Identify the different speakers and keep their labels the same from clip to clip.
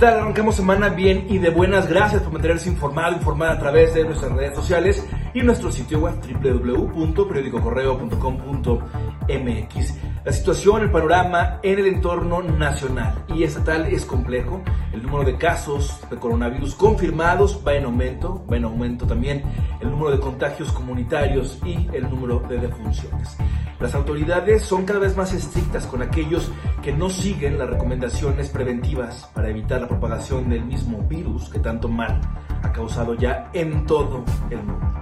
Speaker 1: tal? Arrancamos semana bien y de buenas. Gracias por mantenerse informado, informada a través de nuestras redes sociales y nuestro sitio web www.periodicocorreo.com.mx. La situación, el panorama en el entorno nacional y estatal es complejo. El número de casos de coronavirus confirmados va en aumento, va en aumento también el número de contagios comunitarios y el número de defunciones. Las autoridades son cada vez más estrictas con aquellos que no siguen las recomendaciones preventivas para evitar la propagación del mismo virus que tanto mal ha causado ya en todo el mundo.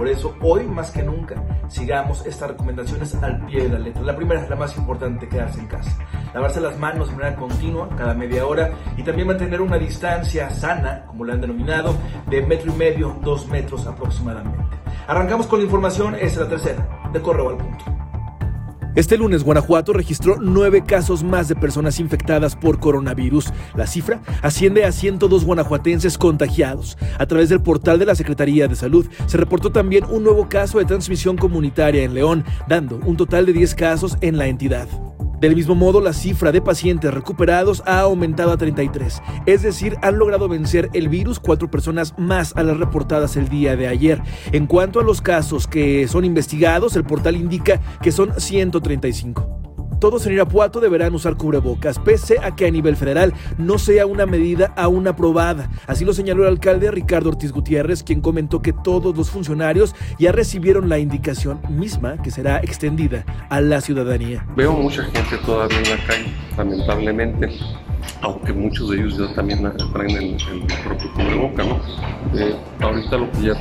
Speaker 1: Por eso, hoy más que nunca, sigamos estas recomendaciones al pie de la letra. La primera es la más importante, quedarse en casa. Lavarse las manos de manera continua, cada media hora, y también mantener una distancia sana, como le han denominado, de metro y medio, dos metros aproximadamente. Arrancamos con la información, es la tercera, de correo al punto.
Speaker 2: Este lunes, Guanajuato registró nueve casos más de personas infectadas por coronavirus. La cifra asciende a 102 guanajuatenses contagiados. A través del portal de la Secretaría de Salud se reportó también un nuevo caso de transmisión comunitaria en León, dando un total de 10 casos en la entidad. Del mismo modo, la cifra de pacientes recuperados ha aumentado a 33, es decir, han logrado vencer el virus cuatro personas más a las reportadas el día de ayer. En cuanto a los casos que son investigados, el portal indica que son 135 todos en Irapuato deberán usar cubrebocas, pese a que a nivel federal no sea una medida aún aprobada. Así lo señaló el alcalde Ricardo Ortiz Gutiérrez, quien comentó que todos los funcionarios ya recibieron la indicación misma que será extendida a la ciudadanía.
Speaker 3: Veo mucha gente todavía en la calle, lamentablemente aunque muchos de ellos ya también traen el, el propio cubreboca, ¿no? Eh, ahorita lo que ya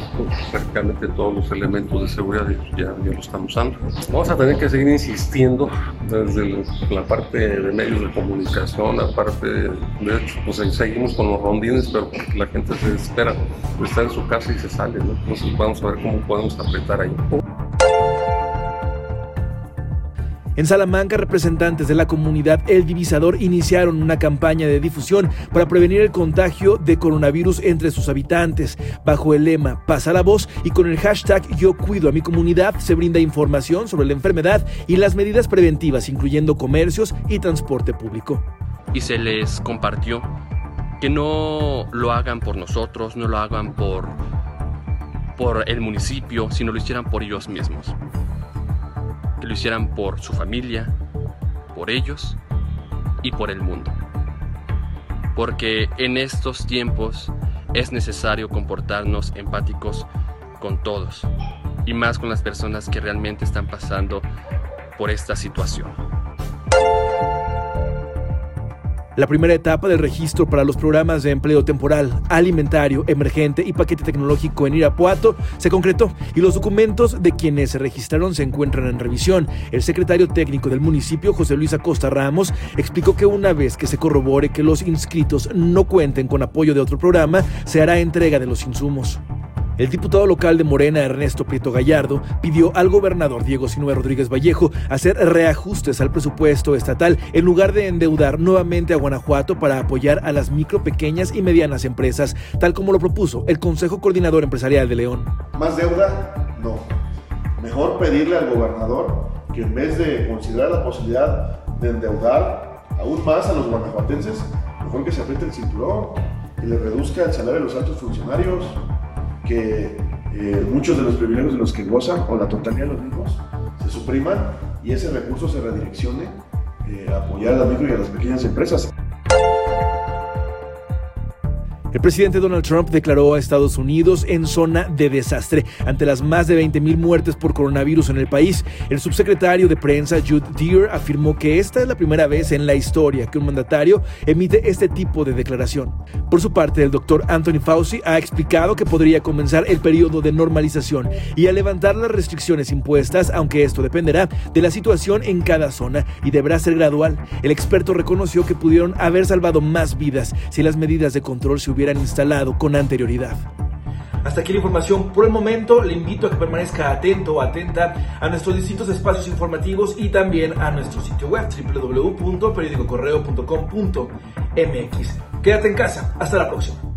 Speaker 3: prácticamente todos los elementos de seguridad ya, ya, lo están usando. Vamos a tener que seguir insistiendo desde la parte de medios de comunicación, la parte de, hecho, pues seguimos con los rondines, pero la gente se desespera, está en su casa y se sale, ¿no? Entonces vamos a ver cómo podemos apretar ahí.
Speaker 2: En Salamanca, representantes de la comunidad El Divisador iniciaron una campaña de difusión para prevenir el contagio de coronavirus entre sus habitantes. Bajo el lema Pasa la voz y con el hashtag Yo cuido a mi comunidad se brinda información sobre la enfermedad y las medidas preventivas, incluyendo comercios y transporte público.
Speaker 4: Y se les compartió que no lo hagan por nosotros, no lo hagan por, por el municipio, sino lo hicieran por ellos mismos que lo hicieran por su familia, por ellos y por el mundo. Porque en estos tiempos es necesario comportarnos empáticos con todos y más con las personas que realmente están pasando por esta situación.
Speaker 2: La primera etapa del registro para los programas de empleo temporal, alimentario, emergente y paquete tecnológico en Irapuato se concretó y los documentos de quienes se registraron se encuentran en revisión. El secretario técnico del municipio, José Luis Acosta Ramos, explicó que una vez que se corrobore que los inscritos no cuenten con apoyo de otro programa, se hará entrega de los insumos. El diputado local de Morena, Ernesto Prieto Gallardo, pidió al gobernador Diego Sinue Rodríguez Vallejo hacer reajustes al presupuesto estatal en lugar de endeudar nuevamente a Guanajuato para apoyar a las micro, pequeñas y medianas empresas, tal como lo propuso el Consejo Coordinador Empresarial de León.
Speaker 5: ¿Más deuda? No. Mejor pedirle al gobernador que en vez de considerar la posibilidad de endeudar aún más a los guanajuatenses, mejor que se apriete el cinturón, que le reduzca el salario de los altos funcionarios, que eh, muchos de los privilegios de los que gozan, o la totalidad de los mismos, se supriman y ese recurso se redireccione eh, a apoyar a las micro y a las pequeñas empresas.
Speaker 2: El presidente Donald Trump declaró a Estados Unidos en zona de desastre ante las más de 20.000 muertes por coronavirus en el país. El subsecretario de prensa Jude Deere afirmó que esta es la primera vez en la historia que un mandatario emite este tipo de declaración. Por su parte, el doctor Anthony Fauci ha explicado que podría comenzar el periodo de normalización y a levantar las restricciones impuestas, aunque esto dependerá de la situación en cada zona y deberá ser gradual. El experto reconoció que pudieron haber salvado más vidas si las medidas de control se hubieran hubieran instalado con anterioridad.
Speaker 1: Hasta aquí la información. Por el momento, le invito a que permanezca atento o atenta a nuestros distintos espacios informativos y también a nuestro sitio web www.periodicocorreo.com.mx. Quédate en casa. Hasta la próxima.